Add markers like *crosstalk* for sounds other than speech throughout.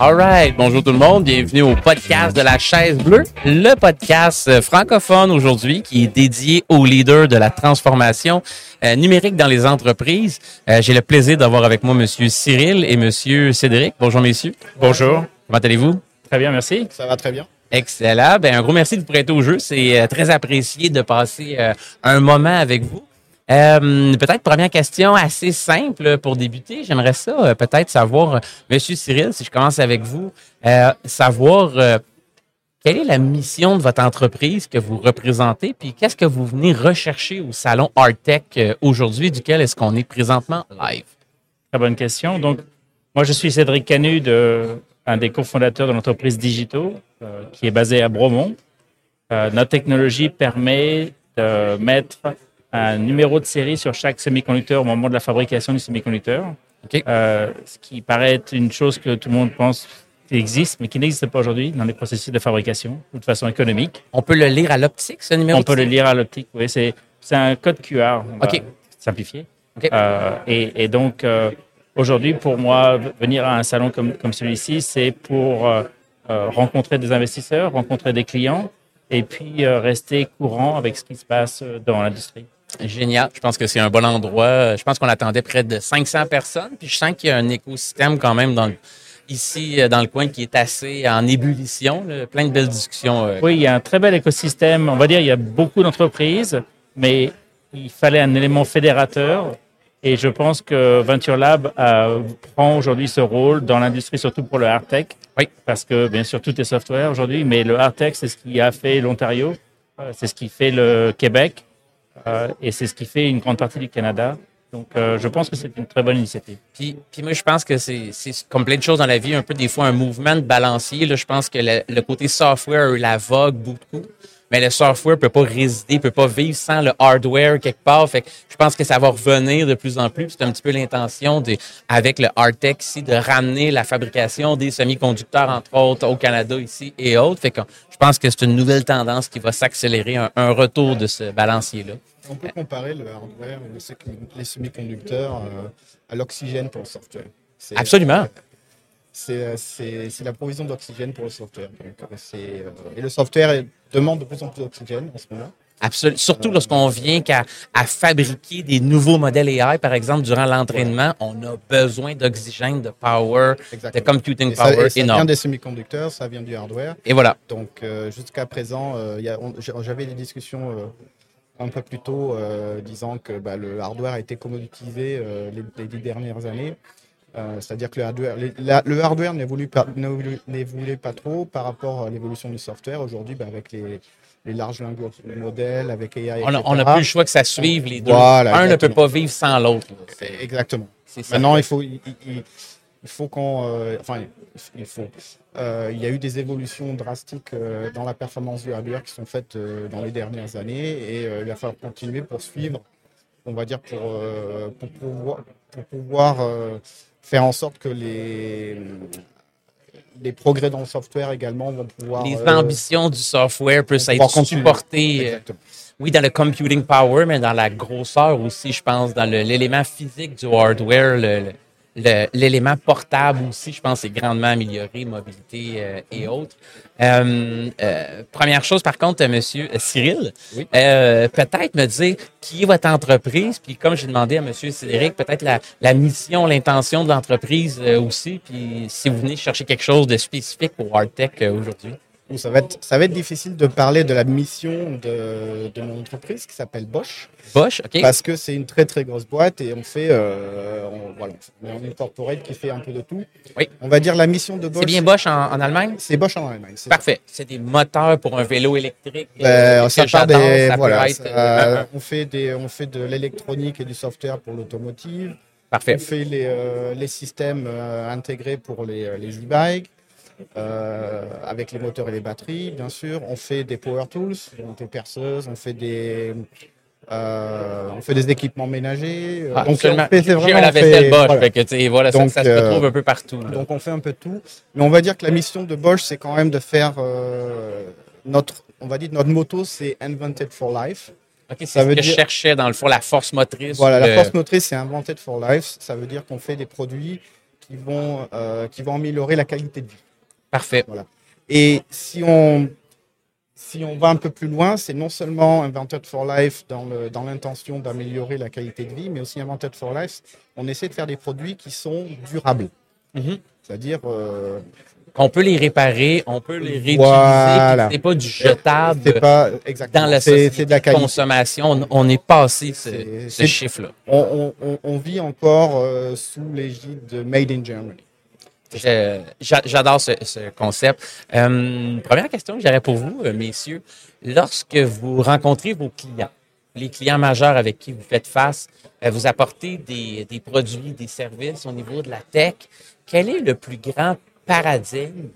All right. Bonjour tout le monde. Bienvenue au podcast de la chaise bleue, le podcast euh, francophone aujourd'hui qui est dédié aux leaders de la transformation euh, numérique dans les entreprises. Euh, J'ai le plaisir d'avoir avec moi Monsieur Cyril et Monsieur Cédric. Bonjour messieurs. Bonjour. Comment allez-vous? Très bien, merci. Ça va très bien. Excellent. Ben, un gros merci de vous prêter au jeu. C'est euh, très apprécié de passer euh, un moment avec vous. Euh, peut-être première question assez simple pour débuter. J'aimerais ça euh, peut-être savoir, euh, Monsieur Cyril, si je commence avec vous, euh, savoir euh, quelle est la mission de votre entreprise que vous représentez, puis qu'est-ce que vous venez rechercher au salon Artech euh, aujourd'hui, duquel est-ce qu'on est présentement live? Très bonne question. Donc, moi, je suis Cédric Canu, un des cofondateurs de l'entreprise Digito, qui est basée à Bromont. Notre technologie permet de mettre un numéro de série sur chaque semi-conducteur au moment de la fabrication du semi-conducteur. OK. Euh, ce qui paraît être une chose que tout le monde pense qui existe, mais qui n'existe pas aujourd'hui dans les processus de fabrication ou de façon économique. On peut le lire à l'optique, ce numéro? On peut le lire à l'optique. Oui, c'est un code QR. On va OK. Simplifier. OK. Euh, et, et donc, euh, aujourd'hui, pour moi, venir à un salon comme, comme celui-ci, c'est pour rencontrer des investisseurs, rencontrer des clients et puis rester courant avec ce qui se passe dans l'industrie. Génial. Je pense que c'est un bon endroit. Je pense qu'on attendait près de 500 personnes. Puis je sens qu'il y a un écosystème quand même dans le- ici euh, dans le coin qui est assez en ébullition. là. Plein de belles discussions. euh. Oui, il y a un très bel écosystème. On va dire il y a beaucoup d'entreprises, mais il fallait un élément fédérateur. Et je pense que Venture Lab euh, prend aujourd'hui ce rôle dans l'industrie, surtout pour le hard tech. Oui. Parce que bien sûr, tout est software aujourd'hui, mais le hard tech, c'est ce qui a fait l'Ontario, c'est ce qui fait le Québec, et c'est ce qui fait une grande partie du Canada. Donc, euh, je pense que c'est une très bonne initiative. Puis, moi, je pense que c'est c'est comme plein de choses dans la vie, un peu des fois un mouvement de balancier. Là, je pense que le, le côté software a eu la vogue beaucoup. Mais le software peut pas résider, peut pas vivre sans le hardware quelque part. Fait que je pense que ça va revenir de plus en plus. C'est un petit peu l'intention de, avec le hardtech ici, de ramener la fabrication des semi-conducteurs, entre autres, au Canada ici et autres. Fait que je pense que c'est une nouvelle tendance qui va s'accélérer, un, un retour de ce balancier-là. On peut comparer le hardware les semi-conducteurs euh, à l'oxygène pour le software. Absolument. C'est euh, c'est- la provision d'oxygène pour le software. Donc, euh, euh, et le software demande de plus en plus d'oxygène en ce moment. Absolument. Surtout lorsqu'on vient qu'à à fabriquer des nouveaux modèles AI, par exemple, durant l'entraînement, on a besoin d'oxygène, de power, de Exactement. computing Et ça, power et ça vient des semi-conducteurs, ça vient du hardware. Et voilà. Donc euh, jusqu'à présent, euh, j'avais des discussions euh, un peu plus tôt disant que bah, le hardware a été commoditisé les, les dernières années. Euh, C'est-à-dire que le hardware, les- la- le hardware n'évolue pas, pas trop par rapport à l'évolution du software. Aujourd'hui, bah, avec les, les larges langues modèles, avec AI, On n'a etc., plus le choix que ça suive les deux. Voilà, Un ne peut pas vivre sans l'autre. Exactement. Maintenant, il faut, il, il- il faut qu'on, euh, enfin, il faut. euh, il y a eu des évolutions drastiques euh, dans la performance du hardware qui sont faites dans les dernières années et il va falloir continuer pour suivre, on va dire pour pour pouvoir pour pouvoir faire en sorte que les les progrès dans le software également vont pouvoir Les euh, ambitions du software peuvent être supportées, euh, oui, dans le computing power, mais dans la grosseur aussi, je pense, dans l'élément physique du hardware, le- le- le- l'élément portable aussi, je pense, est grandement amélioré, mobilité euh, et autres. Euh, euh, première chose, par contre, euh, Monsieur Cyril, Oui. euh, peut-être me dire qui est votre entreprise, puis comme j'ai demandé à Monsieur Cédric, peut-être la, la mission, l'intention de l'entreprise euh, aussi, puis si vous venez chercher quelque chose de spécifique au hardtech euh, aujourd'hui. Bon, Ça va, être, ça va être difficile de parler de la mission de, de mon entreprise qui s'appelle Bosch. Bosch, OK? Parce que c'est une très très grosse boîte et on fait, euh, on, voilà, on est une corporate qui fait un peu de tout. Oui. On va dire la mission de Bosch. C'est bien Bosch en, en Allemagne? C'est Bosch en Allemagne. c'est ça. Parfait. C'est des moteurs pour un vélo électrique. Ben, euh, ça part des, Ça voilà, être, ça- on fait des, on fait de l'électronique et du software pour l'automotive. Parfait. On fait les, euh, les systèmes euh, intégrés pour les, les e-bikes. Euh, avec les moteurs et les batteries, bien sûr. On fait des power tools, donc des perceuses, on fait des, euh, on fait des équipements ménagers. euh, Ah, donc, on fait- c'est vraiment, lave-vaisselle fait- Bosch, voilà. fait que, voilà, ça- Donc, ça, se euh, retrouve un peu partout. là. Donc on fait un peu de tout. Mais on va dire que la mission de Bosch, c'est quand même de faire euh, notre, on va dire notre moto, c'est Invented for Life. OK, c'est ça ce veut que je dire- cherchais, dans le fond, la force motrice. Voilà, la force motrice, c'est Invented for Life. Ça veut dire qu'on fait des produits qui vont, qui vont améliorer la qualité de vie. Parfait. Et si on, si on va un peu plus loin, c'est non seulement Invented for Life dans, le, dans l'intention d'améliorer la qualité de vie, mais aussi Invented for Life, on essaie de faire des produits qui sont durables. Mhm. C'est-à-dire. euh, On peut les réparer, on peut les réutiliser. Voilà. Ce n'est pas du jetable c'est pas exactement. dans la c'est- société c'est de la qualité. consommation. On, on est passé ce, C'est- ce c'est- chiffre-là. On, on- on- on vit encore euh, sous l'égide de Made in Germany. J'a- J'adore ce, ce concept. Euh, première question que j'aurais pour vous, euh, messieurs. Lorsque vous rencontrez vos clients, les clients majeurs avec qui vous faites face, euh, vous apportez des, produits, des services au niveau de la tech, quel est le plus grand paradigme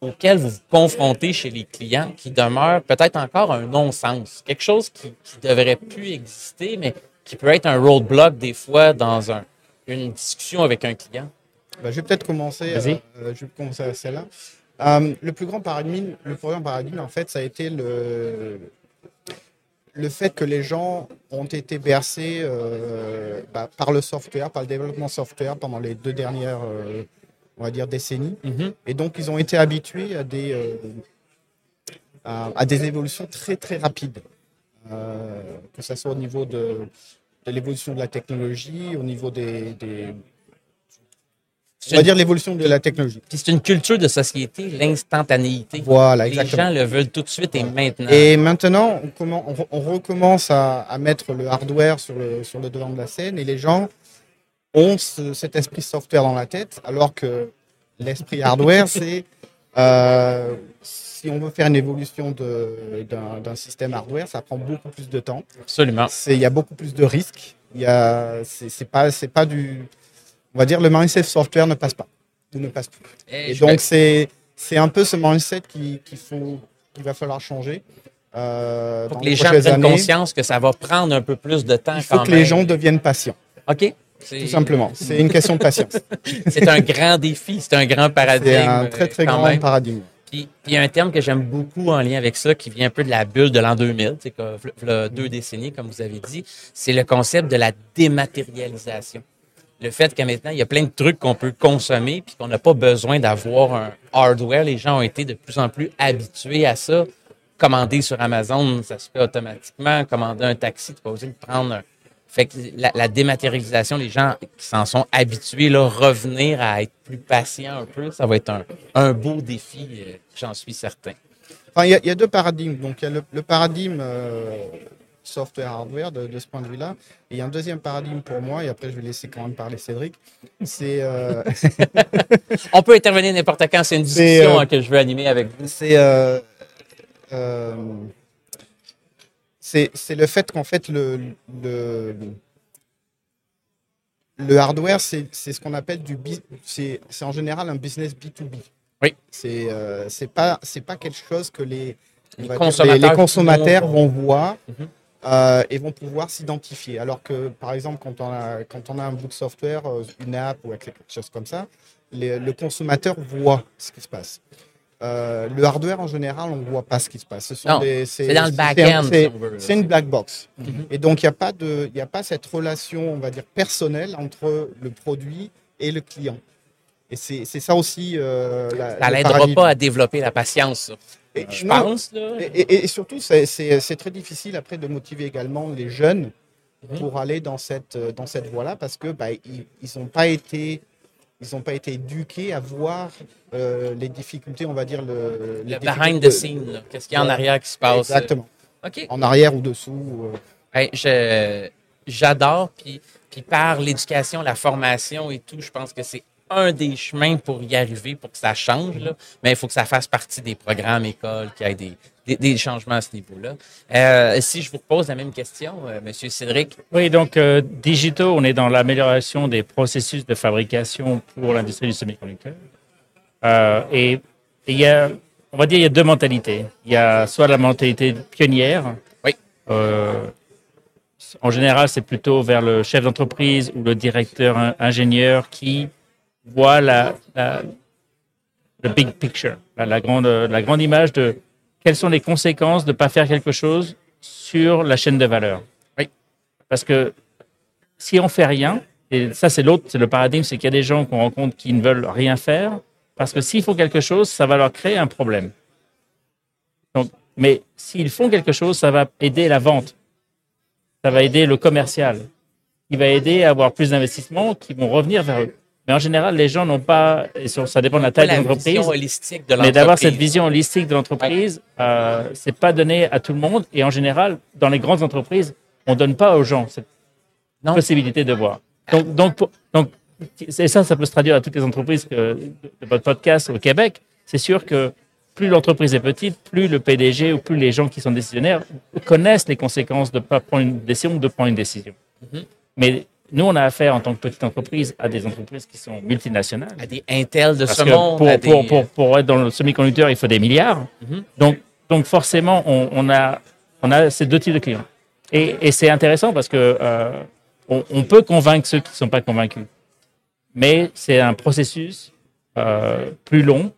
auquel vous vous confrontez chez les clients qui demeure peut-être encore un non-sens? Quelque chose qui, qui devrait plus exister, mais qui peut être un roadblock des fois dans un- une discussion avec un client? Bah, je vais peut-être commencer. Vas-y. euh, je vais commencer à celle-là. Euh, le plus grand paradigme, le plus grand paradigme, en fait, ça a été le le fait que les gens ont été bercés euh, bah, par le software, par le développement software pendant les deux dernières, euh, on va dire, décennies. Mhm. Et donc, ils ont été habitués à des, euh, à, à des évolutions très, très rapides. Euh, que ce soit au niveau de, de l'évolution de la technologie, au niveau des. des- on va dire l'évolution de la technologie. Puis c'est une culture de société, l'instantanéité. Voilà, Les exactement. gens le veulent tout de suite et maintenant. Et maintenant, on, commen- on re- on recommence à, à mettre le hardware sur le, sur le devant de la scène et les gens ont ce- cet esprit software dans la tête, alors que l'esprit hardware, c'est euh, si on veut faire une évolution d'un système hardware, ça prend beaucoup plus de temps. Absolument. Il y a beaucoup plus de risques. Il y a, c'est c'est pas, c'est pas du, on va dire, le mindset software ne passe pas, ou ne passe plus. Et Et donc, c'est c'est un peu ce mindset qui- qu'il faut qu'il va falloir changer. Euh, faut dans que les gens prennent années. conscience que ça va prendre un peu plus de temps Il faut quand que même. les gens deviennent patients, OK. Tout simplement. C'est une question de patience. *laughs* C'est un grand défi, c'est un grand paradigme. C'est un très très euh, quand grand même. paradigme. Puis, il y a un terme que j'aime beaucoup en lien avec ça, qui vient un peu de la bulle de l'an 2000, c'est que deux décennies, comme vous avez dit, c'est le concept de la dématérialisation. Le fait que maintenant, il y a plein de trucs qu'on peut consommer puis qu'on n'a pas besoin d'avoir un hardware. Les gens ont été de plus en plus habitués à ça. Commander sur Amazon, ça se fait automatiquement. Commander un taxi, tu pas besoin de prendre un... Fait que la, dématérialisation, les gens qui s'en sont habitués, revenir à être plus patients un peu, ça va être un, beau défi, euh, j'en suis certain. Enfin, il y, a- deux paradigmes. Donc, il y a le, le paradigme euh, software-hardware de, de ce point de vue-là. Et il y a un deuxième paradigme pour moi, et après, je vais laisser quand même parler Cédric. C'est euh, *laughs* On peut intervenir n'importe quand, c'est une discussion euh, hein, que je veux animer avec vous. c'est euh, c'est c'est le fait qu'en fait le le, le hardware c'est ce qu'on appelle du bus- c'est en général un business B2B. Oui. C'est euh, pas pas quelque chose que les Les dire, consommateurs les, les consommateurs vont- vont voir Mhm. Euh, et vont pouvoir s'identifier. Alors que par exemple quand on a quand on a un bout de software, euh, une app ou quelque chose comme ça, les- le consommateur voit ce qui se passe. Euh, le hardware, en général, on ne voit pas ce qui se passe. Ce C'est dans le back-end, c'est- une black box. Mhm. Et donc, il n'y a, pas de- il y a pas cette relation, on va dire, personnelle entre le produit et le client. Et c'est c'est ça aussi. euh, la, Ça le l'aidera pas à développer la patience, ça. Et- Je non, pense, là. et, et- et surtout, c'est- très difficile après de motiver également les jeunes pour aller dans cette, euh, dans cette voie-là parce que bah, ils n'ont pas été ils n'ont pas été éduqués à voir euh, les difficultés, on va dire le, Le behind the scene. Qu'est-ce qu'il y a en arrière qui se passe? Exactement. OK. En arrière ou dessous. euh, Hey, je- J'adore, puis, puis par l'éducation, la formation et tout, je pense que c'est un des chemins pour y arriver, pour que ça change, là. mais il faut que ça fasse partie des programmes écoles, qu'il y ait des, des, des changements à ce niveau-là. Euh, si je vous pose la même question, euh, Monsieur Cédric, Oui, donc euh, Digito, on est dans l'amélioration des processus de fabrication pour l'industrie du semi-conducteur. Euh, et et il y a, on va dire, il y a deux mentalités. Il y a soit la mentalité pionnière. Oui. Euh, en général, c'est plutôt vers le chef d'entreprise ou le directeur in- ingénieur qui voit la, big picture, la, la grande, la grande image de quelles sont les conséquences de ne pas faire quelque chose sur la chaîne de valeur. Oui. Parce que si on fait rien, Et ça, c'est l'autre, c'est le paradigme, c'est qu'il y a des gens qu'on rencontre qui ne veulent rien faire parce que s'ils font quelque chose, ça va leur créer un problème. Donc, mais s'ils font quelque chose, ça va aider la vente, ça va aider le commercial, il va aider à avoir plus d'investissements qui vont revenir vers eux. Mais en général, les gens n'ont pas, et ça dépend de la taille de l'entreprise, mais d'avoir cette vision holistique de l'entreprise, euh, c'est pas donné à tout le monde. Et en général, dans les grandes entreprises, on donne pas aux gens cette possibilité de voir. Donc, donc, donc, et ça, ça peut se traduire à toutes les entreprises que, de votre podcast au Québec. C'est sûr que plus l'entreprise est petite, plus le PDG ou plus les gens qui sont décisionnaires connaissent les conséquences de ne pas prendre une décision ou de prendre une décision. Mm-hmm. Mais nous, on a affaire en tant que petite entreprise à des entreprises qui sont multinationales. À des Intel de ce monde. Pour, pour, pour, pour, être dans le semi-conducteur, il faut des milliards. Mm-hmm. donc, donc, forcément, on, on, a, on a ces deux types de clients. Et, et c'est intéressant parce que euh, on, on, peut convaincre ceux qui ne sont pas convaincus. Mais c'est un processus euh, plus long.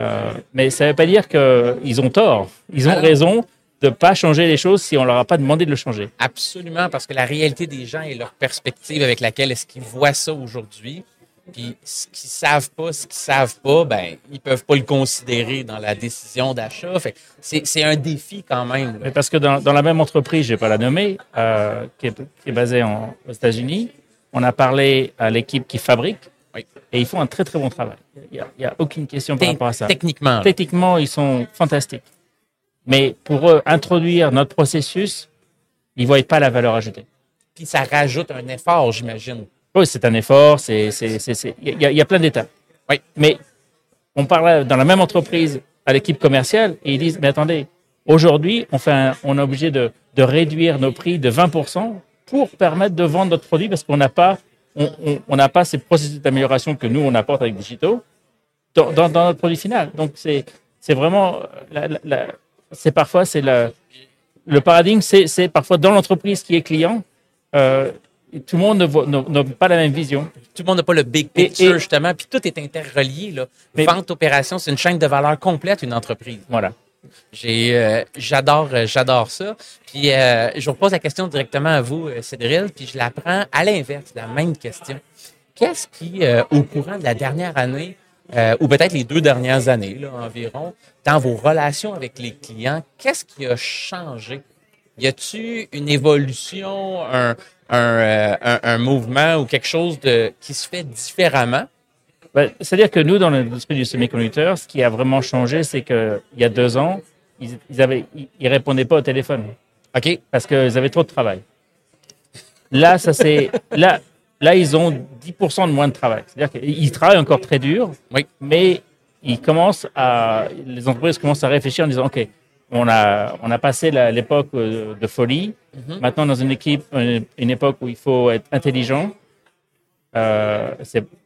Euh, mais ça ne veut pas dire qu'ils ont tort. Ils ont raison de ne pas changer les choses si on leur a pas demandé de le changer. Absolument, parce que la réalité des gens et leur perspective avec laquelle est-ce qu'ils voient ça aujourd'hui, puis ce qu'ils savent pas, ce qu'ils savent pas, ben ils peuvent pas le considérer dans la décision d'achat. c'est un défi quand même. Mais parce que dans, dans, la même entreprise, je vais pas la nommer, euh, qui, est, qui, est, basée en, aux États-Unis, on a parlé à l'équipe qui fabrique. Et ils font un très très bon travail. Il n'y a, a, aucune question par rapport à ça. Techniquement. Techniquement, ils sont fantastiques. Mais pour eux, introduire notre processus, ils ne voient pas la valeur ajoutée. Puis ça rajoute un effort, j'imagine. Oui, c'est un effort. Il y, a, y a plein d'étapes. Oui. Mais on parle dans la même entreprise à l'équipe commerciale et ils disent, mais attendez, aujourd'hui, on, fait on est obligé de, de, réduire nos prix de 20% pour permettre de vendre notre produit parce qu'on n'a pas, on, on, on pas ces processus d'amélioration que nous, on apporte avec Digito dans, dans, dans notre produit final. Donc, c'est vraiment la, la, c'est parfois c'est le, le paradigme, c'est parfois dans l'entreprise qui est client. Euh, tout le monde n'a pas la même vision. Tout le monde n'a pas le big picture, justement. Puis tout est interrelié. Là. Vente, opération, c'est une chaîne de valeur complète, une entreprise. Voilà. Euh, j'adore, euh, j'adore ça. Puis euh, je vous pose la question directement à vous, Cédric, puis je la prends à l'inverse, la même question. Qu'est-ce qui, au courant de la dernière année, euh, ou peut-être les deux dernières années là, environ, dans vos relations avec les clients, qu'est-ce qui a changé? Y a-t-il une évolution, un, un, euh, un, un, mouvement ou quelque chose de, qui se fait différemment? Ben, C'est-à-dire que nous, dans l'industrie du semi-conducteur, ce qui a vraiment changé, c'est qu'il y a deux ans, ils, ils, avaient, ils répondaient pas au téléphone. OK. Parce qu'ils avaient trop de travail. Là, ça c'est là, Là, ils ont 10% de moins de travail. C'est-à-dire qu'ils travaillent encore très dur, oui. mais ils commencent à, les entreprises commencent à réfléchir en disant, OK, on a, on a passé l'époque euh, de folie. Mm-hmm. Maintenant, dans une équipe, une, époque où il faut être intelligent. Euh,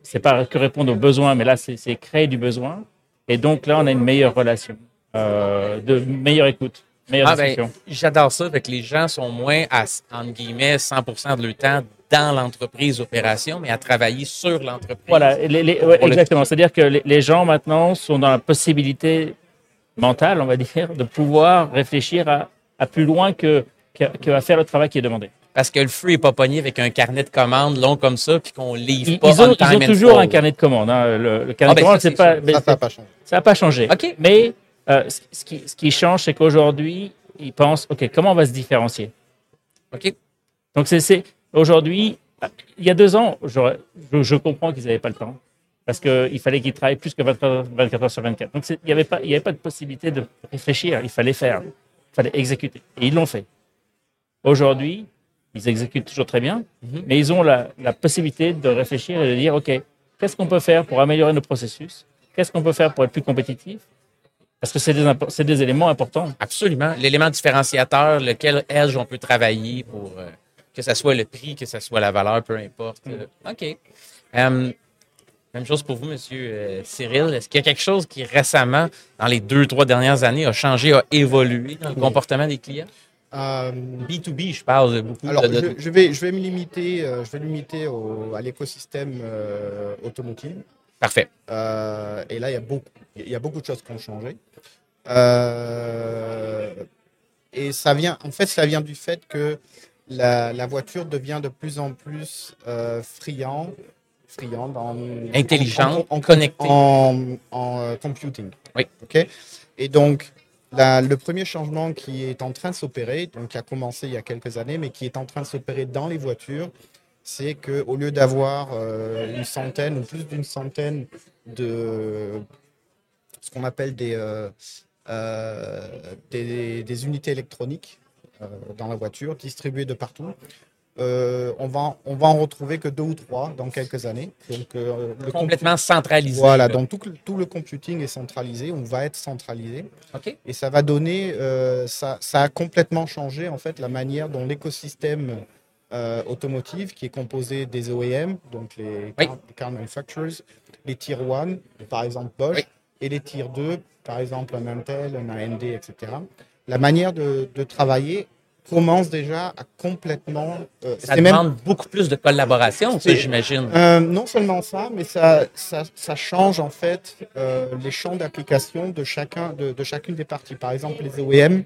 c'est pas que répondre aux besoins, mais là, c'est créer du besoin. Et donc là, on a une meilleure relation, euh, de meilleure écoute. Meilleure ah ben, J'adore ça, que les gens sont moins à, entre guillemets, 100% de leur temps dans l'entreprise opération, mais à travailler sur l'entreprise. Voilà, exactement. C'est-à-dire que les, gens maintenant sont dans la possibilité mentale, on va dire, de pouvoir réfléchir à, à plus loin que, que, faire le travail qui est demandé. Parce que le fruit n'est pas pogné avec un carnet de commandes long comme ça, puis qu'on livre pas ils ont, ils ont toujours un carnet de commandes. Hein. Le, carnet ah, de ben commandes, c'est pas. Ça n'a pas changé. Ça n'a pas changé. OK. Mais euh, ce, qui, ce qui change, c'est qu'aujourd'hui, ils pensent, OK, comment on va se différencier? OK. Donc, c'est Aujourd'hui, il y a deux ans, je, je comprends qu'ils n'avaient pas le temps parce qu'il fallait qu'ils travaillent plus que 24 heures, sur 24. Donc, il n'y avait, pas, avait pas de possibilité de réfléchir, il fallait faire, il fallait exécuter. Et ils l'ont fait. Aujourd'hui, ils exécutent toujours très bien, mhm. mais ils ont la, la, possibilité de réfléchir et de dire, OK, qu'est-ce qu'on peut faire pour améliorer nos processus? Qu'est-ce qu'on peut faire pour être plus compétitif? Parce que c'est des, des, éléments importants. Absolument. L'élément différenciateur, lequel edge on peut travailler pour... Euh, que ce soit le prix, que ce soit la valeur, peu importe. Mm. OK. Euh, même chose pour vous, Monsieur euh, Cyril. Est-ce qu'il y a quelque chose qui récemment, dans les deux, trois dernières années, a changé, a évolué dans le comportement des clients? B2B, euh, je parle beaucoup. Alors, je, vais, je vais me limiter, je vais limiter à l'écosystème automotive. Parfait. et là, il y, a beaucoup, il y a beaucoup de choses qui ont changé. et ça vient, en fait, ça vient du fait que la, la voiture devient de plus en plus euh, friand, friande en Intelligente, en, en- connectée. en, en, euh, computing. Oui. Ok. Et donc la- le premier changement qui est en train de s'opérer, donc qui a commencé il y a quelques années, mais qui est en train de s'opérer dans les voitures, c'est que au lieu d'avoir euh, une centaine ou plus d'une centaine de ce qu'on appelle des, euh, des, des unités électroniques dans la voiture, distribuées de partout. Euh, on, va, on va en retrouver que deux ou trois dans quelques années. Donc, euh, le Complètement centralisé. Voilà, là. donc tout, le- tout le computing est centralisé, on va être centralisé. OK. Et ça va donner, euh, ça, ça a complètement changé en fait la manière dont l'écosystème euh, automotive, qui est composé des OEM, donc les Oui. car, manufacturers, les tier 1, par exemple Bosch, Oui. et les tier 2, par exemple un Intel, un AMD, etc. La manière de, de travailler commence déjà à complètement... euh, Ça même- demande beaucoup plus de collaboration, ça, j'imagine. euh, non seulement ça, mais ça, ça, ça change en fait euh, les champs d'application de, chacun, de, de chacune des parties. Par exemple, les OEM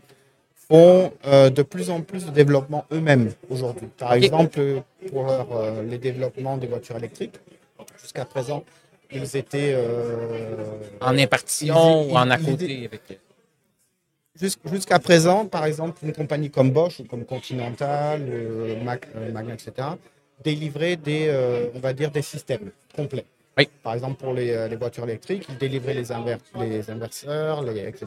font de plus en plus de développement eux-mêmes aujourd'hui. Par exemple, pour les développements des voitures électriques, jusqu'à présent, ils étaient En impartition ils- ou en à ils- côté. avec- Jusqu'à présent, par exemple, une compagnie comme Bosch ou comme Continental, euh, Mac, euh, Magna, etc., délivrait des, euh, on va dire, des systèmes complets. Oui. Par exemple, pour les, les voitures électriques, ils délivraient les, inver- les inverseurs, les, etc.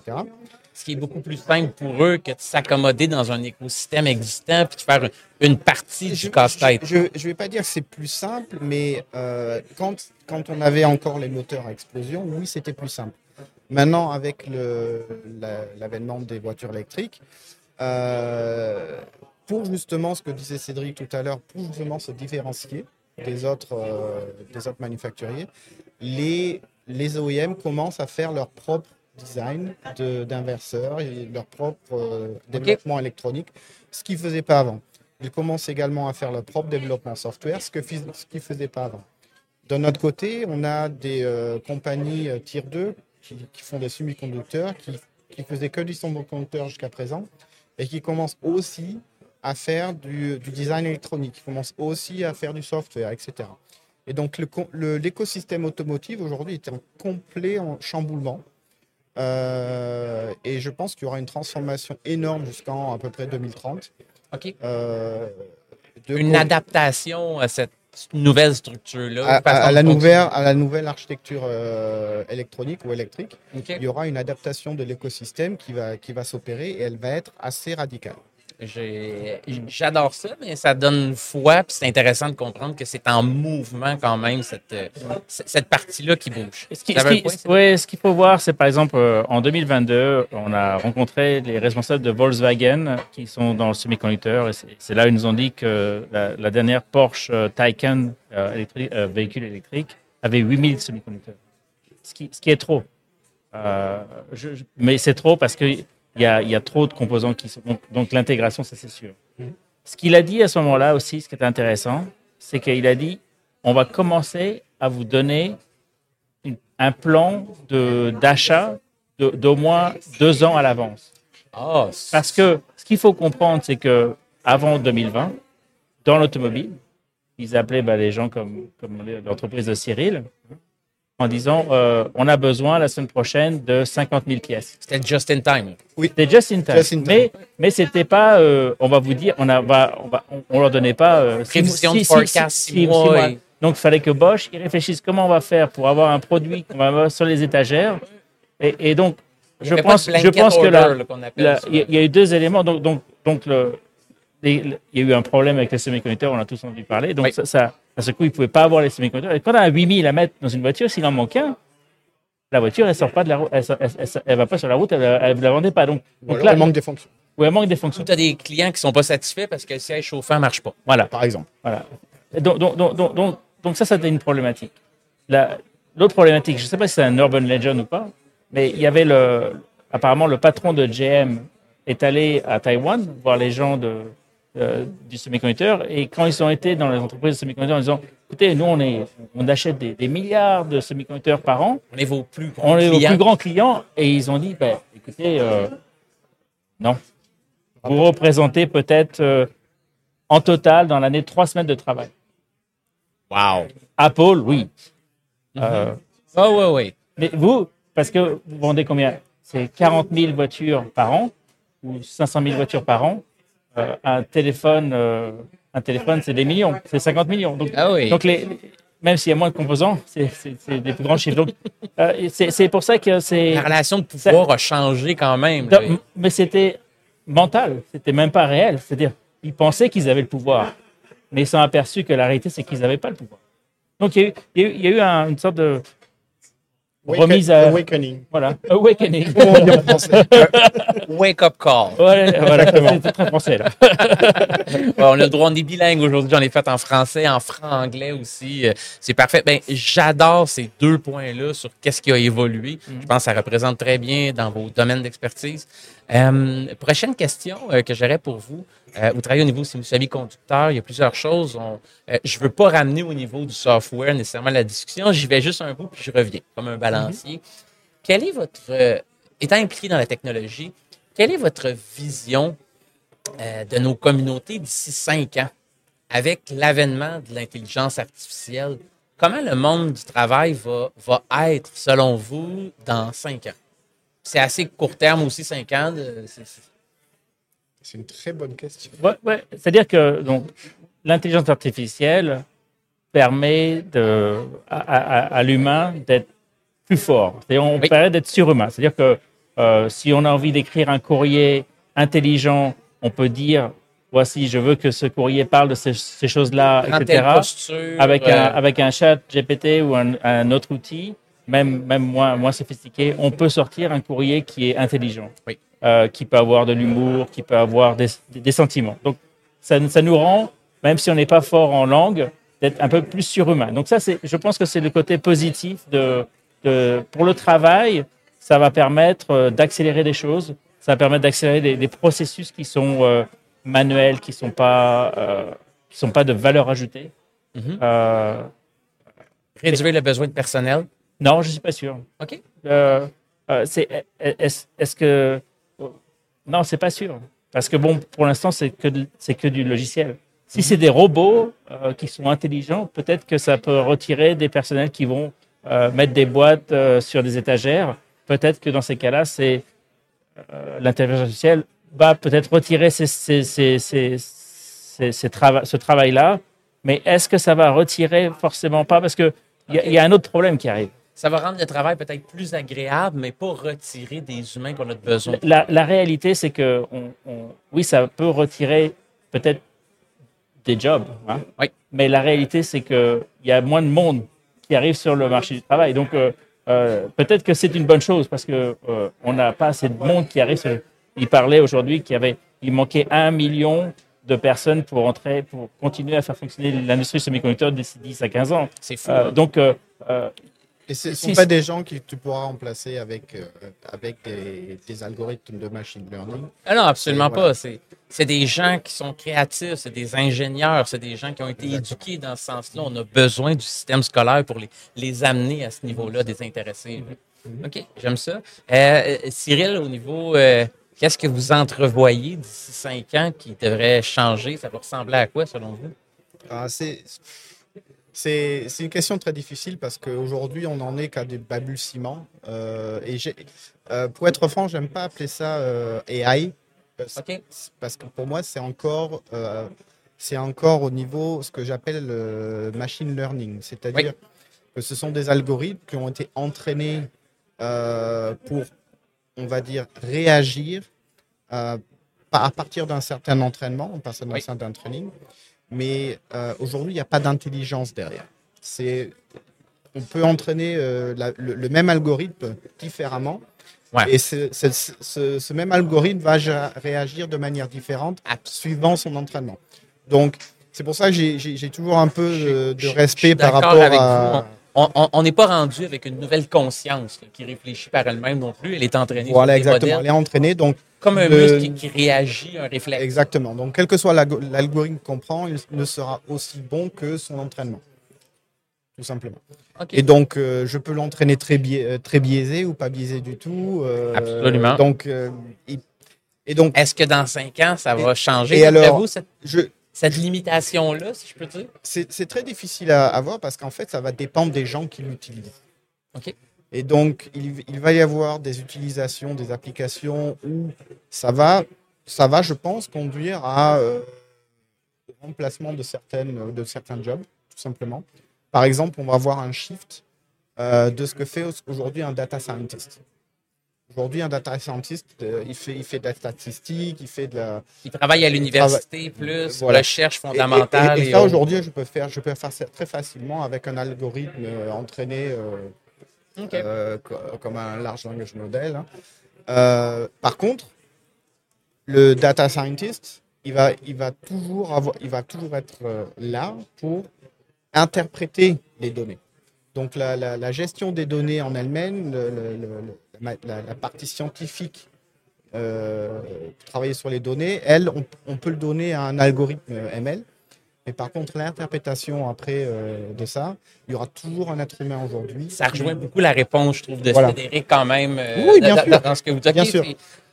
Ce qui est beaucoup plus simple pour eux que de s'accommoder dans un écosystème existant puis de faire une partie Je du casse-tête. Je ne vais pas dire que c'est plus simple, mais quand, quand on avait encore les moteurs à explosion, oui, c'était plus simple. Maintenant, avec la- l'avènement des voitures électriques, euh, pour justement ce que disait Cédric tout à l'heure, pour justement se différencier des autres, euh, des autres manufacturiers, les, les OEM commencent à faire leur propre design de- d'inverseurs et leur propre euh, développement électronique, ce qu'ils ne faisaient pas avant. Ils commencent également à faire leur propre développement software, ce qu'ils ne faisaient pas avant. De notre côté, on a des euh, compagnies Tier 2 qui, qui font des semi-conducteurs, qui, qui faisaient que du semi-conducteur jusqu'à présent, et qui commencent aussi à faire du, du design électronique, qui commencent aussi à faire du software, etc. Et donc l'écosystème automotive aujourd'hui est en complet en chamboulement. Euh, et je pense qu'il y aura une transformation énorme jusqu'en à peu près 2030. OK. Euh, de Une adaptation à cette nouvelle structure-là. à, la nouvelle, à la nouvelle architecture euh, électronique ou électrique, il y aura une adaptation de l'écosystème qui va, qui va s'opérer et elle va être assez radicale. J'adore ça, mais ça donne foi, puis c'est intéressant de comprendre que c'est en mouvement quand même, cette, euh, cette partie-là qui bouge. Ce T'avais ce ouais, qu'il faut voir, c'est par exemple euh, en 2022, on a rencontré les responsables de Volkswagen qui sont dans le semi-conducteur. et c'est- là où ils nous ont dit que la, la dernière Porsche euh, Taycan euh, euh, véhicule électrique avait 8000 semi-conducteurs. Ce qui, ce qui est trop. Euh, je- je- mais c'est trop parce qu'il y a, il y a trop de composants qui sont. Donc, donc l'intégration, ça c'est sûr. Ce qu'il a dit à ce moment-là aussi, ce qui est intéressant, c'est qu'il a dit on va commencer à vous donner une- un plan d'achat d'au moins deux ans à l'avance. Ah, Parce que ce qu'il faut comprendre, c'est que avant 2020, dans l'automobile, ils appelaient ben, les gens comme, comme l'entreprise de Cyril en disant euh, on a besoin la semaine prochaine de 50 000 pièces. c'était just in time. C'était just in time. Just in time. Mais, mais c'était pas, euh, on va vous dire, on, a, va, on, va, on, on leur donnait pas euh, Prévision de forecast, six- six six- six mois, mois. et- Donc, il fallait que Bosch, ils réfléchissent comment on va faire pour avoir un produit qu'on va avoir sur les étagères. Et, et donc, je pense, je pense que là, y, il y a eu deux éléments. Donc, donc, donc le, les- il y a eu un problème avec les semi-conducteurs, on a tous entendu parler. Donc, Oui. ça, ça, à ce coup, ils ne pouvaient pas avoir les semi-conducteurs. Et quand on a 8000 à mettre dans une voiture, s'il en manque un, la voiture, elle sort pas de la route, elle, elle, elle- elle va pas sur la route, elle ne la vendait pas. Donc, là, il manque des fonctions, ou elle manque des fonctions. Tu as des clients qui sont pas satisfaits parce que le siège chauffant marche pas. Voilà. par exemple. Voilà. Donc, donc, donc, donc, donc, donc ça, c'était une problématique. La- L'autre problématique, je ne sais pas si c'est un urban legend ou pas, mais il y avait le, apparemment le patron de GM est allé à Taïwan voir les gens de, euh, du semi-conducteur et quand ils ont été dans les entreprises de semi-conducteurs en disant, écoutez, nous on, est, on achète des, des milliards de semi-conducteurs par an, On est vos plus gros on est clients. plus grands clients et ils ont dit, ben, écoutez, euh, non. Vous représentez peut-être euh, en total dans l'année trois semaines de travail. Wow. Apple, oui. Mhm. Euh, Oh, ouais, ouais. mais vous, parce que vous vendez combien? C'est 40 000 voitures par an ou 500 000 voitures par an. Euh, un téléphone, euh, un téléphone, c'est des millions, c'est 50 millions. Donc, Ah oui. donc les, même s'il y a moins de composants, c'est des plus grands chiffres. Donc, euh, c'est pour ça que c'est. La relation de pouvoir a changé quand même. Mais c'était mental, c'était même pas réel. C'est-à-dire, ils pensaient qu'ils avaient le pouvoir, mais ils sont aperçus que la réalité, c'est qu'ils n'avaient pas le pouvoir. Donc, il y a eu, il y a eu- il y a eu un- une sorte de remise à. Awakening. Voilà, *laughs* awakening. *laughs* Wake up call. Ouais, voilà, c'était très français, là. *laughs* Ouais, on a le droit, on est bilingue aujourd'hui. J'en ai fait en français, en franc-anglais aussi. Euh, C'est parfait. Ben, j'adore ces deux points-là sur qu'est-ce qui a évolué. Je pense que ça représente très bien dans vos domaines d'expertise. Euh, prochaine question euh, que j'aurais pour vous. Euh, vous travaillez au niveau semi-conducteur. Il y a plusieurs choses. On, euh, je veux pas ramener au niveau du software nécessairement la discussion. J'y vais juste un bout puis je reviens comme un balancier. Quelle est votre, euh, étant impliqué dans la technologie, quelle est votre vision euh, de nos communautés d'ici cinq ans, avec l'avènement de l'intelligence artificielle, comment le monde du travail va, va être, selon vous, dans cinq ans? C'est assez court terme aussi, cinq ans. de- C'est une très bonne question. Ouais, ouais. C'est-à-dire que donc l'intelligence artificielle permet de, à, à- à l'humain d'être plus fort. C'est-à-dire, on Oui. permet d'être surhumain. C'est-à-dire que euh, si on a envie d'écrire un courrier intelligent, on peut dire voici, je veux que ce courrier parle de ces, ces choses-là, etc. telle posture, Avec un, euh, avec un chat GPT ou un, un autre outil, même, même moins, moins sophistiqué, on peut sortir un courrier qui est intelligent, Oui. Euh, qui peut avoir de l'humour, qui peut avoir des, des sentiments. Donc, ça, ça nous rend, même si on n'est pas fort en langue, d'être un peu plus surhumain. Donc ça, c'est, je pense que c'est le côté positif de, de, pour le travail. Ça va permettre euh, d'accélérer des choses. Ça va permettre d'accélérer des, des processus qui sont euh, manuels, qui sont pas, euh, qui sont pas de valeur ajoutée. Mhm. Euh, réduire le besoin de personnel. Non, je suis pas sûr. OK. Euh, euh, c'est, est-ce, est-ce que non, c'est pas sûr. Parce que bon, pour l'instant, c'est que de- c'est que du logiciel. Si c'est des robots euh, qui sont intelligents, peut-être que ça peut retirer des personnels qui vont mettre des boîtes sur des étagères. Peut-être que dans ces cas-là, c'est l'intelligence artificielle va peut-être retirer ces, ces, ces, ces- trava- ce travail-là. Mais est-ce que ça va retirer forcément pas? Parce que il y, a- il y a un autre problème qui arrive. Ça va rendre le travail peut-être plus agréable, mais pas retirer des humains qu'on a besoin. La, la réalité, c'est que on- on- oui, ça peut retirer peut-être des jobs, hein. Oui. mais la réalité, c'est qu'il y a moins de monde qui arrive sur le marché du travail. Donc, euh, euh, peut-être que c'est une bonne chose parce que euh, on n'a pas assez de monde qui arrive. Sur... Il parlait aujourd'hui qu'il avait, il manquait un million de personnes pour entrer, pour continuer à faire fonctionner l'industrie semi-conducteur d'ici 10 à 15 ans. C'est fou. Euh, hein? donc, Et ce ne sont pas des gens que tu pourras remplacer avec, euh, avec des, des algorithmes de machine learning. Ah non, absolument voilà. pas. C'est, c'est des gens qui sont créatifs, c'est des ingénieurs, c'est des gens qui ont été éduqués dans ce sens-là. On a besoin du système scolaire pour les, les amener à ce niveau-là, des intéressés. OK, j'aime ça. Euh, euh, Cyril, au niveau, euh, qu'est-ce que vous entrevoyez d'ici cinq ans qui devrait changer? Ça va ressembler à quoi, selon vous? Ah, c'est c'est une question très difficile parce qu'aujourd'hui, on n'en est qu'à des balbutiements. Euh, et euh, pour être franc, j'aime pas appeler ça euh, AI. Parce, que pour moi, c'est encore, c'est encore au niveau ce que j'appelle le machine learning. C'est-à-dire que ce sont des algorithmes qui ont été entraînés pour, on va dire, réagir à partir d'un certain entraînement, à partir d'un Oui. certain training. Mais euh, aujourd'hui, il n'y a pas d'intelligence derrière. C'est, on peut entraîner euh, la- le, le même algorithme différemment. Ouais. Et ce, ce- ce- ce même algorithme va réagir de manière différente suivant son entraînement. Donc, c'est pour ça que j'ai- toujours un peu de respect par rapport avec à. On n'est pas rendu avec une nouvelle conscience là, qui réfléchit par elle-même non plus. Elle est entraînée Voilà, exactement. modèles, Elle est entraînée. Donc, comme un le- muscle qui, qui réagit à un réflexe. Exactement. Donc, quel que soit l'algo- l'algorithme qu'on prend, il ne sera aussi bon que son entraînement. Tout simplement. Et donc, euh, je peux l'entraîner très, euh, très biaisé ou pas biaisé du tout. euh, Absolument. Donc, euh, et, et donc, Est-ce que dans cinq ans, ça va changer? et alors- vous, cette- je, cette limitation-là, si je peux dire? C'est très difficile à, à voir parce qu'en fait, ça va dépendre des gens qui l'utilisent. OK. Et donc, il, il, va y avoir des utilisations, des applications où ça va, ça va je pense, conduire à euh, remplacement de, certaines, de certains jobs, tout simplement. Par exemple, on va avoir un shift euh, de ce que fait aujourd'hui un data scientist. Aujourd'hui, un data scientist, euh, il, fait, il fait de la statistique, il fait de la. Il travaille à l'université plus, voilà. recherche fondamentale. Et, et, et, et ça, aujourd'hui, je peux faire, je peux faire ça très facilement avec un algorithme euh, entraîné euh, Euh, comme un large language model. Hein. Euh, par contre, le data scientist, il va, il va toujours il va toujours être euh, là pour interpréter les données. Donc la, gestion des données en elle-même, le, le, la, partie scientifique, euh, travailler sur les données, elle, on, on, peut le donner à un algorithme ML. Mais par contre, l'interprétation après euh, de ça, il y aura toujours un être humain aujourd'hui. Ça rejoint beaucoup la réponse, je trouve, de voilà. Frédéric quand même. Euh, oui, bien dans, sûr. Dans ce que vous dites. Bien sûr.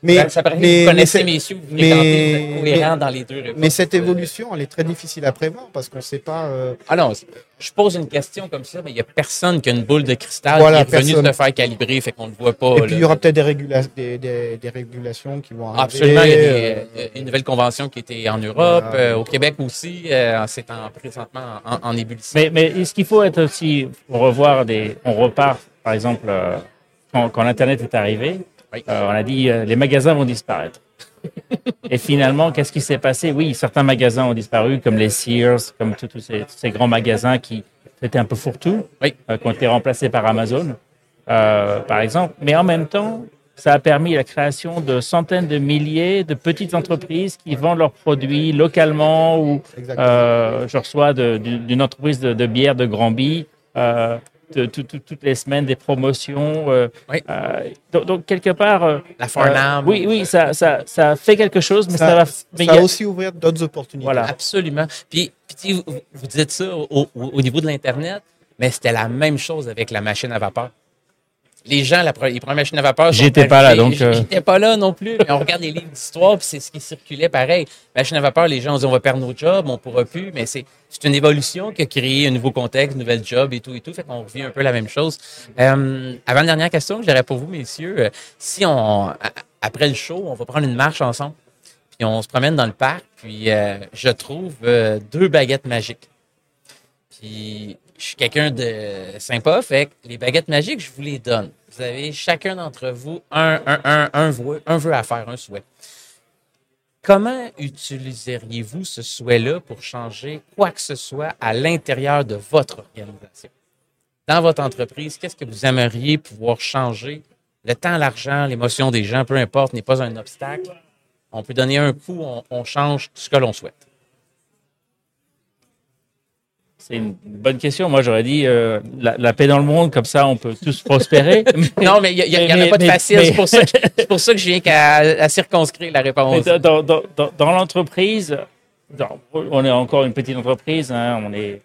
Mais, ça, ça paraît mais, que vous connaissez, mais messieurs, vous mais, fréquentez, vous êtes cohérent dans les deux réponses. Mais cette évolution, elle est très difficile à prévoir parce qu'on ne sait pas. Euh... Ah non, je pose une question comme ça, mais il n'y a personne qui a une boule de cristal voilà, qui est venu se faire calibrer, fait qu'on ne le voit pas. Et puis il y aura peut-être des, régula des, des, des, régulations qui vont arriver. Absolument, il y a des, euh, une nouvelle convention qui était en Europe, voilà. euh, au Québec aussi, euh, c'est en, présentement en, en ébullition. Mais, mais est-ce qu'il faut être aussi revoir des. On repart, par exemple, euh, quand, quand l'Internet est arrivé, oui. Euh, on a dit euh, les magasins vont disparaître. *laughs* Et finalement, qu'est-ce qui s'est passé? Oui, certains magasins ont disparu, comme les Sears, comme tous ces, ces, grands magasins qui étaient un peu fourre-tout, oui. euh, qui ont été remplacés par Amazon, euh, par exemple. Mais en même temps, ça a permis la création de centaines de milliers de petites entreprises qui vendent leurs produits localement ou euh, je reçois d'une entreprise de, de, bière de Granby euh, de, toutes les semaines des promotions. Euh, oui. euh, donc, donc, quelque part. euh, La Farnham. oui, oui, ça, ça, ça fait quelque chose, mais ça, ça va. Mais ça va aussi ouvrir d'autres opportunités. Voilà. Absolument. Puis, puis vous, vous dites ça au, au, au niveau de l'Internet, mais c'était la même chose avec la machine à vapeur les gens, la, les premières machines à vapeur. J'étais pas là, donc. Euh... *laughs* J'étais pas là non plus. Mais on regarde les livres d'histoire, puis c'est ce qui circulait pareil. Machine à vapeur, les gens ont dit on va perdre nos jobs, on pourra plus. Mais c'est une évolution qui a créé un nouveau contexte, un nouvel job et tout et tout. Fait qu'on revient un peu la même chose. Euh, avant la dernière question que j'aurais pour vous, messieurs, euh, si on, après le show, on va prendre une marche ensemble, puis on se promène dans le parc, puis euh, je trouve euh, deux baguettes magiques. Puis je suis quelqu'un de sympa, fait que les baguettes magiques, je vous les donne. Vous avez chacun d'entre vous un, un, un, vœu, un vœu à faire, un souhait. Comment utiliseriez-vous ce souhait-là pour changer quoi que ce soit à l'intérieur de votre organisation? Dans votre entreprise, qu'est-ce que vous aimeriez pouvoir changer? Le temps, l'argent, l'émotion des gens, peu importe, n'est pas un obstacle. On peut donner un coup, on change ce que l'on souhaite. C'est une bonne question. Moi, j'aurais dit euh, la, la, paix dans le monde, comme ça, on peut tous prospérer. *laughs* non, mais il n'y en a pas de facile. C'est pour, ça que, *laughs* pour ça que je viens qu'à circonscrire la réponse. Dans, dans, dans, dans l'entreprise, on est encore une petite entreprise. Hein, on est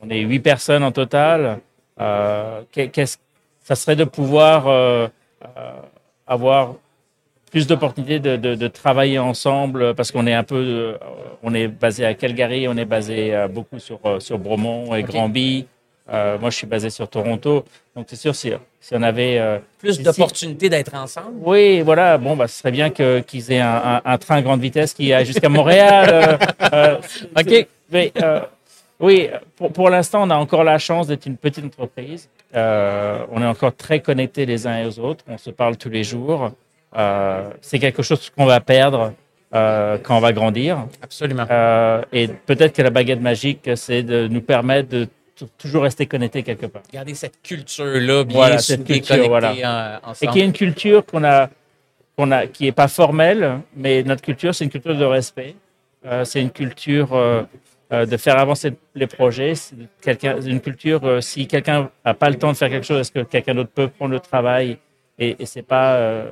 on est huit personnes en total. Euh, qu'est-ce ça serait de pouvoir euh, avoir plus d'opportunités de, de, de, travailler ensemble parce qu'on est un peu, euh, on est basé à Calgary, on est basé euh, beaucoup sur, euh, sur Bromont et okay. Granby. Euh, moi, je suis basé sur Toronto. Donc, c'est sûr, si, si on avait... Euh, plus d'opportunités d'être ensemble. Oui, voilà. Bon, bah, ce serait bien qu'ils qu aient un, un, un, train à grande vitesse qui aille jusqu'à Montréal. *laughs* OK. Mais, oui, pour, pour l'instant, on a encore la chance d'être une petite entreprise. on est encore très connectés les uns et aux autres. On se parle tous les jours. Euh, c'est quelque chose qu'on va perdre euh, quand on va grandir. Absolument. Euh, et peut-être que la baguette magique, c'est de nous permettre de toujours rester connectés quelque part. Garder cette culture-là bien voilà, cette culture, voilà. ensemble. Et qui est une culture qu'on a, qu'on a, qui est pas formelle, mais notre culture, c'est une culture de respect. Euh, c'est une culture euh, de faire avancer les projets. Quelqu'un, une culture, si quelqu'un n'a pas le temps de faire quelque chose, est-ce que quelqu'un d'autre peut prendre le travail? Et, et c'est pas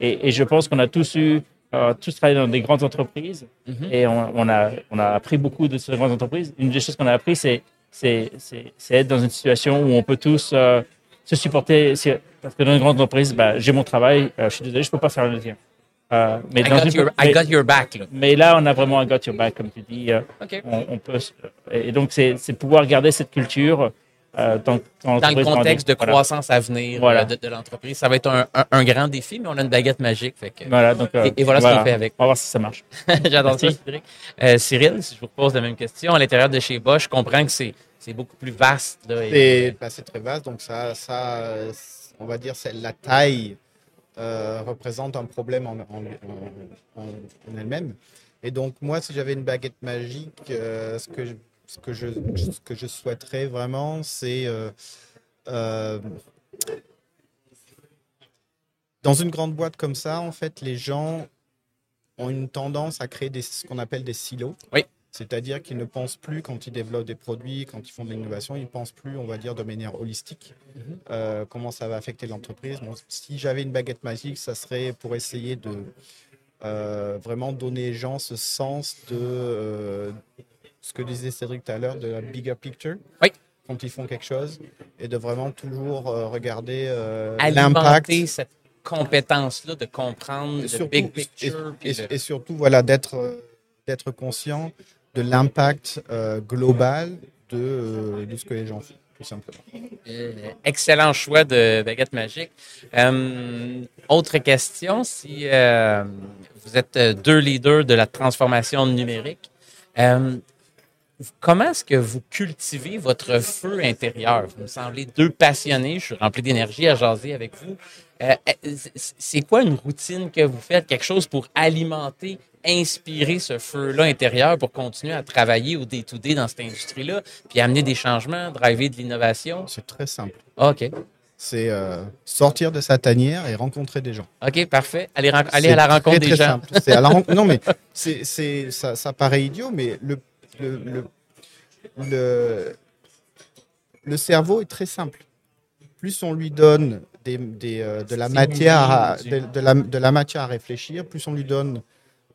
et, et je pense qu'on a tous eu, euh, tous travaillé dans des grandes entreprises mm -hmm. et on, on, a, on a appris beaucoup de ces grandes entreprises. Une des choses qu'on a appris, c'est être dans une situation où on peut tous euh, se supporter. Parce que dans une grande entreprise, bah, j'ai mon travail, euh, je suis désolé, je peux pas faire le tien. Euh, mais, I got, une- your, I got your back. Là. mais là, on a vraiment un got your back, comme tu dis. euh, OK. on, on peut, et donc, c'est pouvoir garder cette culture euh, dans, le contexte de. Voilà. croissance à venir Voilà. euh, de, de l'entreprise, ça va être un, un- un grand défi, mais on a une baguette magique. Fait que, Voilà, donc, euh, Et- et voilà ce qu'on fait avec. On va voir si ça marche. *laughs* J'adore ça. Cédric. Euh, Cyril, si je vous pose la même question, à l'intérieur de chez Bosch, je comprends que c'est c'est beaucoup plus vaste. Là, et- Et c'est très vaste, donc ça, ça on va dire, c'est la taille euh, représente un problème en, en- en- en- en elle-même. Et donc moi, si j'avais une baguette magique, euh, ce, que je, ce, que je, ce que je souhaiterais vraiment, c'est euh, euh, dans une grande boîte comme ça, en fait, les gens ont une tendance à créer des, ce qu'on appelle des silos. Oui. C'est-à-dire qu'ils ne pensent plus quand ils développent des produits, quand ils font de l'innovation, ils ne pensent plus, on va dire, de manière holistique, euh, comment ça va affecter l'entreprise. Bon, si j'avais une baguette magique, ça serait pour essayer de euh, vraiment donner aux gens ce sens de euh, ce que disait Cédric tout à l'heure, de la bigger picture. Oui. Quand ils font quelque chose, et de vraiment toujours euh, regarder euh, l'impact. cette compétence-là de comprendre Et le surtout- big picture. et, et- et surtout voilà d'être euh, d'être conscient de l'impact euh, global de, euh, de ce que les gens font tout simplement excellent choix de baguette magique. Euh, autre question, si vous êtes deux leaders de la transformation numérique, comment est-ce que vous cultivez votre feu intérieur? Vous me semblez deux passionnés, je suis rempli d'énergie à jaser avec vous. Euh, euh, c'est- quoi une routine que vous faites? Quelque chose pour alimenter, inspirer ce feu-là intérieur pour continuer à travailler au day-to-day dans cette industrie-là, puis amener des changements, driver de l'innovation? c'est très simple Ah, OK. c'est euh, sortir de sa tanière et rencontrer des gens OK, parfait. C'est à la rencontre très, des très gens. simple. C'est à la non mais c'est c'est ça, ça paraît idiot mais le le, le le le cerveau est très simple. Plus on lui donne des, des, euh, de la matière à, de, de la, de la matière à réfléchir plus on lui donne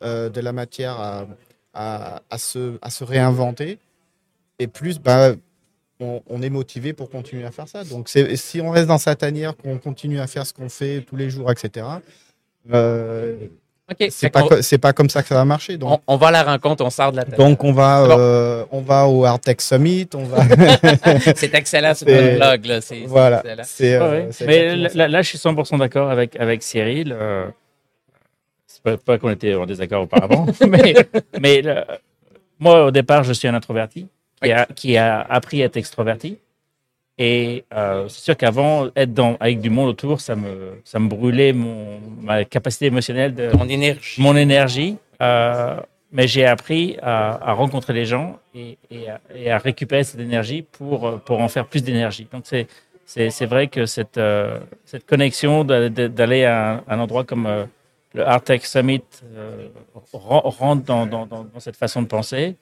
euh, de la matière à, à, à se, à se réinventer et plus bah, on, on est motivé pour continuer à faire ça. Donc si on reste dans sa tanière qu'on continue à faire ce qu'on fait tous les jours etc euh, OK. c'est pas comme ça que ça va marcher donc on, on va à la rencontre, on sort de la tête. donc on va bon. euh, on va au Art Tech Summit on va *laughs* c'est excellent ce C'est- blog là. Voilà c'est euh, Mais là, là, je suis 100% d'accord avec, avec Cyril. Euh, c'est pas, pas qu'on était en désaccord auparavant, *laughs* mais, mais le- moi, au départ, je suis un introverti qui, a, qui a appris à être extroverti. Et euh, c'est sûr qu'avant, être dans, avec du monde autour, ça me, ça me brûlait mon, ma capacité émotionnelle, de, Ton énergie. mon énergie. Euh, mais j'ai appris à, à rencontrer les gens et, et à, et à récupérer cette énergie pour, pour en faire plus d'énergie. Donc, c'est, c'est, c'est vrai que cette, euh, cette connexion d'a- d'a- d'aller à un, endroit comme le Art Tech Summit ren- rentre dans, dans, dans, dans cette façon de penser.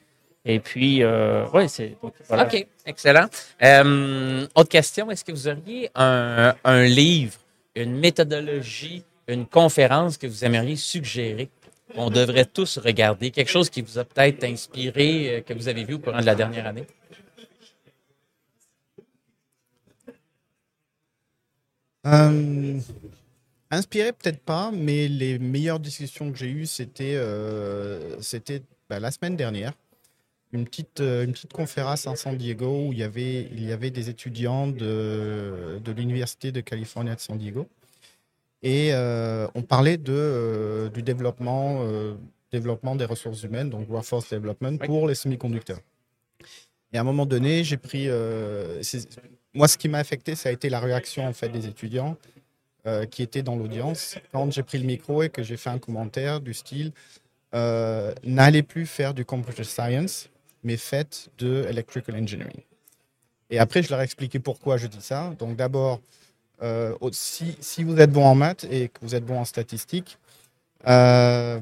Et puis, euh, ouais, c'est. voilà. OK, excellent. Euh, autre question, est-ce que vous auriez un, un livre, une méthodologie, une conférence que vous aimeriez suggérer? Qu'on devrait tous regarder? Quelque chose qui vous a peut-être inspiré, euh, que vous avez vu au courant de la dernière année? Euh, inspiré peut-être pas, mais les meilleures discussions que j'ai eues, c'était euh, c'était bah, la semaine dernière. Une petite, euh, une petite conférence à San Diego où il y avait, il y avait des étudiants de, de l'Université de Californie de San Diego. Et euh, on parlait de, euh, du développement, euh, développement des ressources humaines, donc workforce development, pour les semi-conducteurs. Et à un moment donné, j'ai pris. moi, ce qui m'a affecté, ça a été la réaction en fait des étudiants qui étaient dans l'audience quand j'ai pris le micro et que j'ai fait un commentaire du style n'allez plus faire du computer science, mais faites de electrical engineering. Et après, je leur ai expliqué pourquoi je dis ça. Donc, d'abord, euh, si, vous êtes bon en maths et que vous êtes bon en statistiques, euh,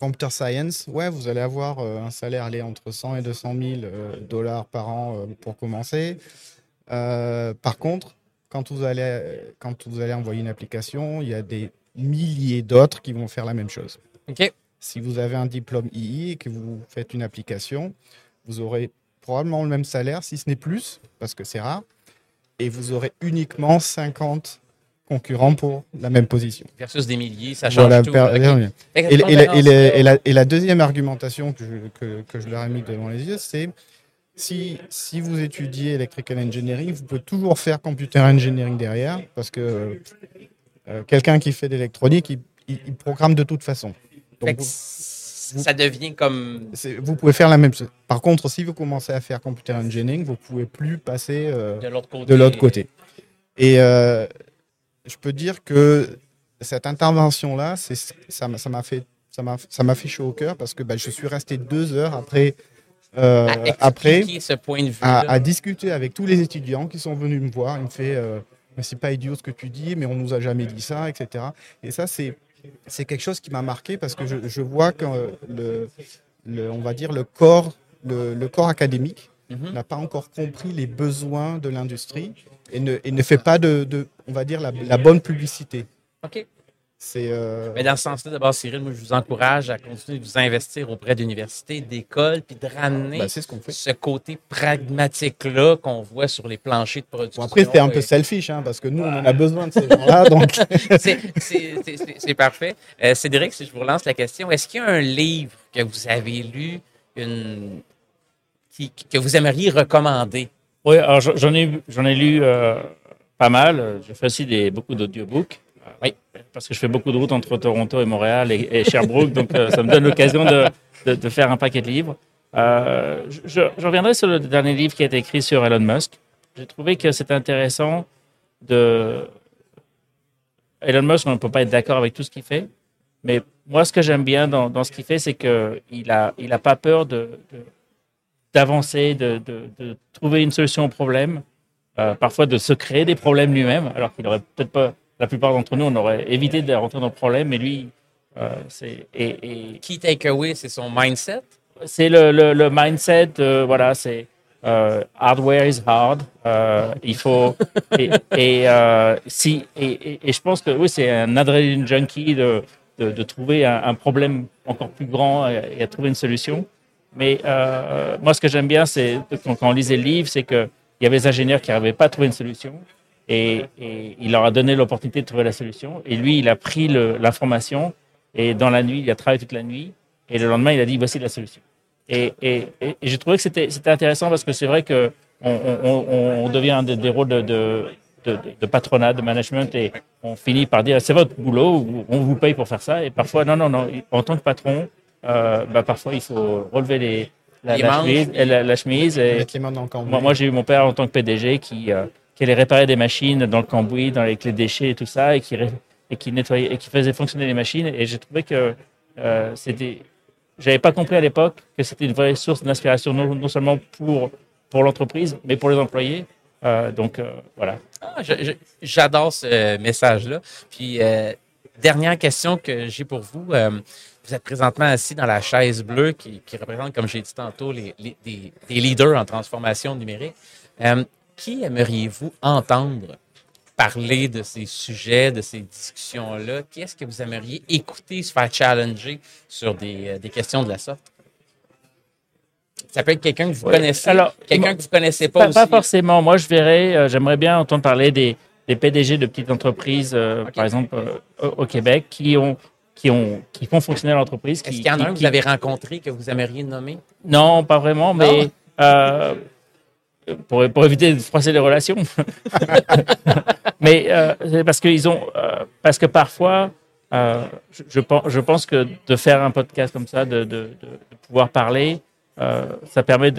computer science, ouais, vous allez avoir euh, un salaire aller entre 100 et 200 000 euh, dollars par an pour commencer. Par contre, quand vous, allez, quand vous allez envoyer une application, il y a des milliers d'autres qui vont faire la même chose. Si vous avez un diplôme II et que vous faites une application, vous aurez probablement le même salaire, si ce n'est plus, parce que c'est rare, et vous aurez uniquement 50 concurrents pour la même position. Versus des milliers, ça change Voilà, tout. et, la- et la, et la- et la- et la deuxième argumentation que je, que, que je leur ai mis devant les yeux, c'est si, si vous étudiez electrical engineering, vous pouvez toujours faire computer engineering derrière, parce que euh, quelqu'un qui fait de l'électronique, il, il- il programme de toute façon. Donc, fait que vous- ça devient comme. vous pouvez faire la même chose. Par contre, si vous commencez à faire computer engineering, vous pouvez plus passer euh, De l'autre côté. Et euh, je peux dire que cette intervention-là, ça m'a ça fait, ça m'a fait chaud au cœur parce que bah, je suis resté deux heures après, euh, À après ce point de vue. à, à discuter avec tous les étudiants qui sont venus me voir. Il me fait, euh, mais c'est pas idiot ce que tu dis, mais on nous a jamais dit ça, etc. Et ça, c'est c'est quelque chose qui m'a marqué parce que je, je vois que euh, le, le, on va dire le corps, le, le corps académique Mhm. n'a pas encore compris les besoins de l'industrie et ne, et ne fait pas de, de, on va dire, la, la bonne publicité. C'est euh, Mais dans ce sens-là, d'abord, Cyril, moi, je vous encourage à continuer de vous investir auprès d'universités, d'écoles, puis de ramener c'est ce qu'on fait. ce côté pragmatique-là qu'on voit sur les planchers de production. Bon, après, c'était un peu Et- selfish, hein, parce que nous, on en a besoin de ces gens-là. *laughs* donc, C'est- parfait. Euh, Cédric, si je vous relance la question, est-ce qu'il y a un livre que vous avez lu, une, qui, que vous aimeriez recommander? Oui, alors j'en ai, j'en ai lu euh, pas mal. J'ai fait aussi des, beaucoup d'audiobooks. Parce que je fais beaucoup de routes entre Toronto et Montréal et, Sherbrooke, donc euh, ça me donne l'occasion de, faire un paquet de livres. Euh, je, reviendrai sur le dernier livre qui a été écrit sur Elon Musk. J'ai trouvé que c'était intéressant de. Elon Musk, on ne peut pas être d'accord avec tout ce qu'il fait, mais moi, ce que j'aime bien dans, ce qu'il fait, c'est qu'il n'a il a pas peur de- d'avancer, de, de, trouver une solution au problème, euh, parfois de se créer des problèmes lui-même, alors qu'il aurait peut-être pas, la plupart d'entre nous, on aurait évité de rentrer dans le problème, mais lui, euh, c'est, et, et Key takeaway, c'est son mindset? c'est le, le, le mindset, euh, voilà, c'est euh, hardware is hard. Il faut *laughs* et, et, si et, je pense que oui, c'est un adrenaline junkie de, de, de trouver un, un problème encore plus grand et, à trouver une solution. Mais moi, ce que j'aime bien, c'est quand, quand on lisait le livre, c'est que il y avait des ingénieurs qui n'arrivaient pas à trouver une solution et, et il leur a donné l'opportunité de trouver la solution. Et lui, il a pris le- l'information. Et dans la nuit, il a travaillé toute la nuit. Et le lendemain, il a dit voici la solution. Et, et, et- j'ai trouvé que c'était c'était intéressant parce que c'est vrai que on, on, on- on devient des, des rôles de, de, de, de patronat, de management. Et on finit par dire c'est votre boulot, on vous paye pour faire ça. Et parfois, non, non, non, en tant que patron, euh, bah, parfois il faut relever les, la, chemise, et la, la chemise. Et, les moi, moi j'ai eu mon père en tant que PDG qui, euh, qui allait réparer des machines dans le cambouis, dans les de déchets et tout ça, et qui, et qui nettoyait et qui faisait fonctionner les machines. Et j'ai trouvé que euh, c'était. J'avais pas compris à l'époque que c'était une vraie source d'inspiration, non, seulement pour, pour l'entreprise, mais pour les employés. Euh, donc euh, voilà. Ah, J'adore ce message-là. Puis, euh, dernière question que j'ai pour vous. Vous êtes présentement assis dans la chaise bleue qui, représente, comme j'ai dit tantôt, les, les- des leaders en transformation numérique. Qui aimeriez-vous entendre parler de ces sujets, de ces discussions-là? Qui est-ce que vous aimeriez écouter se faire challenger sur des, euh, des questions de la sorte? Ça peut être quelqu'un que vous Ouais. connaissez, Alors, quelqu'un que vous connaissez pas, Pas, aussi. pas forcément. Moi, je verrais, euh, j'aimerais bien entendre parler des, des PDG de petites entreprises, euh, par exemple euh, au, Québec, qui ont qui ont qui font fonctionner l'entreprise. Est-ce qui- qu'il y en a un que vous avez rencontré que vous aimeriez nommer? Non, pas vraiment, mais euh, pour, éviter de froisser les relations. *laughs* mais euh, c'est parce qu'ils ont, euh, parce que parfois, euh, je, pense, que de faire un podcast comme ça, de, de, de- pouvoir parler, euh, ça permet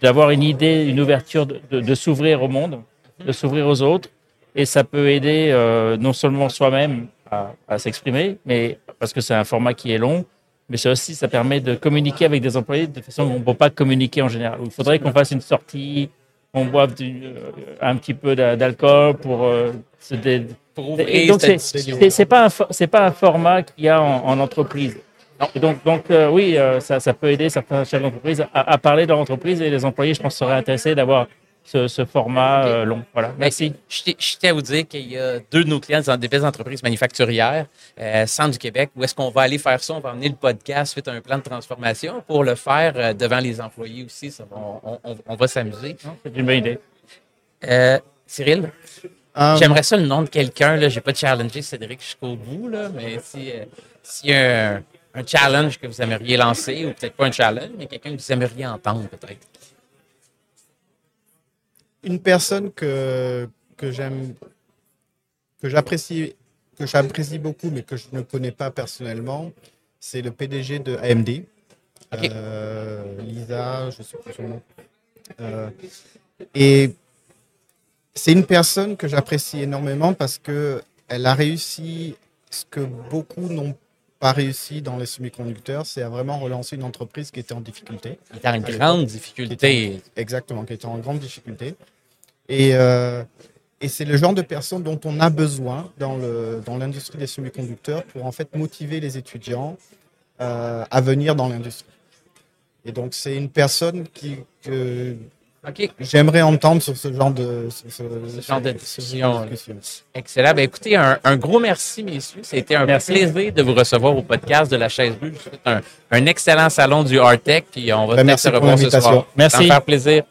d'avoir une idée, une ouverture, de s'ouvrir au monde, de s'ouvrir aux autres, et ça peut aider euh, non seulement soi-même à, à s'exprimer, mais parce que c'est un format qui est long, mais ça aussi, ça permet de communiquer avec des employés de façon qu'on ne peut pas communiquer en général. Il faudrait qu'on fasse une sortie, qu'on boive du- euh, un petit peu d'a- d'alcool pour euh, se dé- Pour Et donc, c'est pas, c'est pas un format qu'il y a en, en entreprise. Et donc, donc euh, oui, euh, ça, ça peut aider certains chefs d'entreprise à, à parler de leur entreprise et les employés, je pense, seraient intéressés d'avoir ce, ce format euh, long. Voilà. Merci. Je tiens à vous dire qu'il y a deux de nos clients dans des belles entreprises manufacturières, euh, Centre du Québec, où est-ce qu'on va aller faire ça? On va amener le podcast suite à un plan de transformation pour le faire euh, devant les employés aussi. Ça on, on- on va s'amuser. C'est une bonne idée. Euh, Cyril, Euh, J'aimerais ça le nom de quelqu'un. Je n'ai pas challengé Cédric jusqu'au bout, là, mais si, euh, s'il y a un, un challenge que vous aimeriez lancer, ou peut-être pas un challenge, mais quelqu'un que vous aimeriez entendre, peut-être. Une personne que, que j'aime, que j'apprécie, que j'apprécie beaucoup, mais que je ne connais pas personnellement, c'est le PDG de AMD. Euh, Lisa, je sais plus son nom. Euh, et c'est une personne que j'apprécie énormément parce que elle a réussi ce que beaucoup n'ont pas réussi dans les semi-conducteurs, c'est à vraiment relancer une entreprise qui était en difficulté. Il est en grande difficulté. Exactement, qui était en grande difficulté. Et, euh, et c'est le genre de personne dont on a besoin dans l'industrie des semi-conducteurs pour en fait motiver les étudiants euh, à venir dans l'industrie. Et donc c'est une personne qui que j'aimerais entendre sur ce genre de ce, Ce genre de ce discussion, genre de discussion. Excellent. Ben, écoutez, un, un gros merci, messieurs. C'était un Merci. plaisir de vous recevoir au podcast de la chaise bleue. Je vous souhaite un, un excellent salon du Artec, puis on va Ben, peut-être merci se pour revoir ce l'invitation. soir. Merci. Ça me faire plaisir.